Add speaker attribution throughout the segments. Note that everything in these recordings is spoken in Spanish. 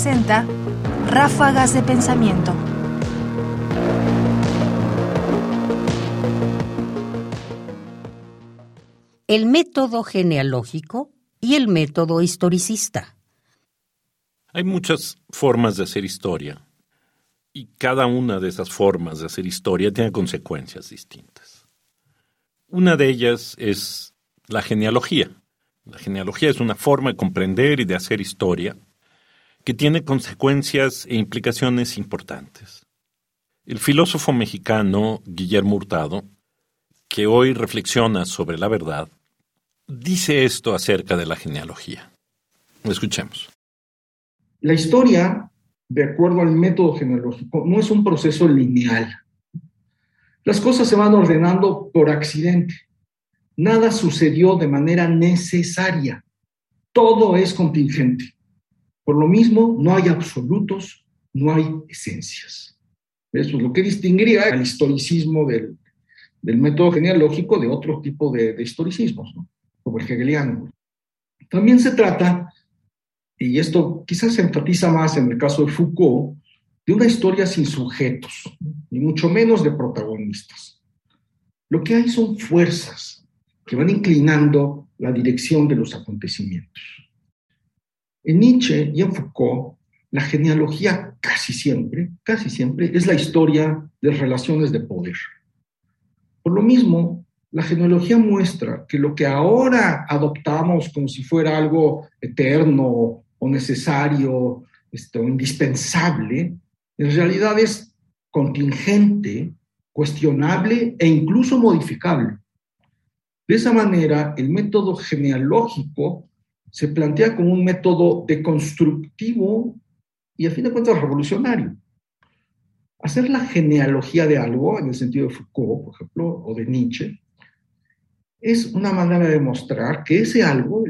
Speaker 1: presenta Ráfagas de Pensamiento.
Speaker 2: El método genealógico y el método historicista.
Speaker 3: Hay muchas formas de hacer historia y cada una de esas formas de hacer historia tiene consecuencias distintas. Una de ellas es la genealogía. La genealogía es una forma de comprender y de hacer historia que tiene consecuencias e implicaciones importantes. El filósofo mexicano Guillermo Hurtado, que hoy reflexiona sobre la verdad, dice esto acerca de la genealogía. Escuchemos.
Speaker 4: La historia, de acuerdo al método genealógico, no es un proceso lineal. Las cosas se van ordenando por accidente. Nada sucedió de manera necesaria. Todo es contingente. Por lo mismo, no hay absolutos, no hay esencias. Eso es lo que distinguiría al historicismo del, método genealógico de otro tipo de, de historicismos, como el hegeliano. También se trata, y esto quizás se enfatiza más en el caso de Foucault, de una historia sin sujetos, ni mucho menos de protagonistas. Lo que hay son fuerzas, que van inclinando la dirección de los acontecimientos. En Nietzsche y en Foucault, la genealogía casi siempre, casi siempre, es la historia de relaciones de poder. Por lo mismo, la genealogía muestra que lo que ahora adoptamos como si fuera algo eterno o necesario esto, indispensable, en realidad es contingente, cuestionable e incluso modificable. De esa manera, el método genealógico se plantea como un método deconstructivo y a fin de cuentas revolucionario. Hacer la genealogía de algo, en el sentido de Foucault, por ejemplo, o de Nietzsche, es una manera de demostrar que ese algo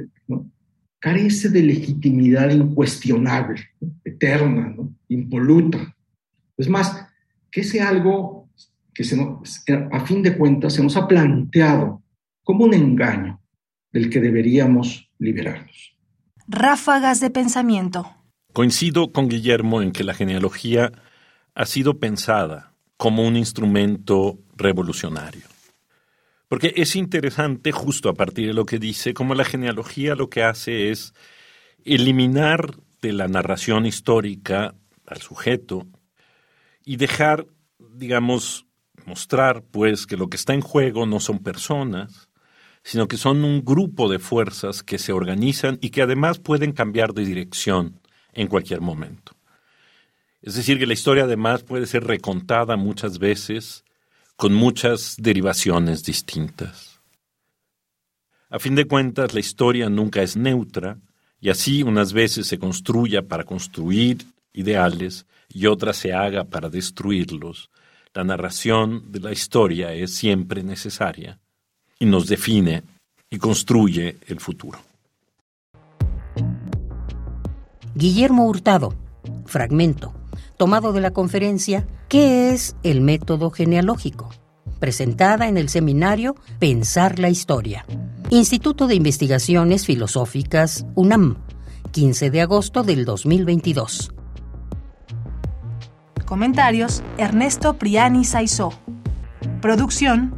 Speaker 4: carece de legitimidad incuestionable, eterna, impoluta. Es más, que ese algo que se a fin de cuentas se nos ha planteado como un engaño del que deberíamos liberarnos.
Speaker 1: Ráfagas de pensamiento.
Speaker 3: Coincido con Guillermo en que la genealogía ha sido pensada como un instrumento revolucionario. Porque es interesante, justo a partir de lo que dice, como la genealogía lo que hace es eliminar de la narración histórica al sujeto y dejar, digamos, mostrar pues que lo que está en juego no son personas, sino que son un grupo de fuerzas que se organizan y que además pueden cambiar de dirección en cualquier momento. Es decir, que la historia además puede ser recontada muchas veces con muchas derivaciones distintas. A fin de cuentas, la historia nunca es neutra y así unas veces se construya para construir ideales y otras se haga para destruirlos. La narración de la historia es siempre necesaria y nos define y construye el futuro.
Speaker 2: Guillermo Hurtado, fragmento, tomado de la conferencia ¿Qué es el método genealógico? presentada en el seminario Pensar la Historia. Instituto de Investigaciones Filosóficas, UNAM, 15 de agosto del 2022.
Speaker 1: Comentarios: Ernesto Priani Saizó. Producción: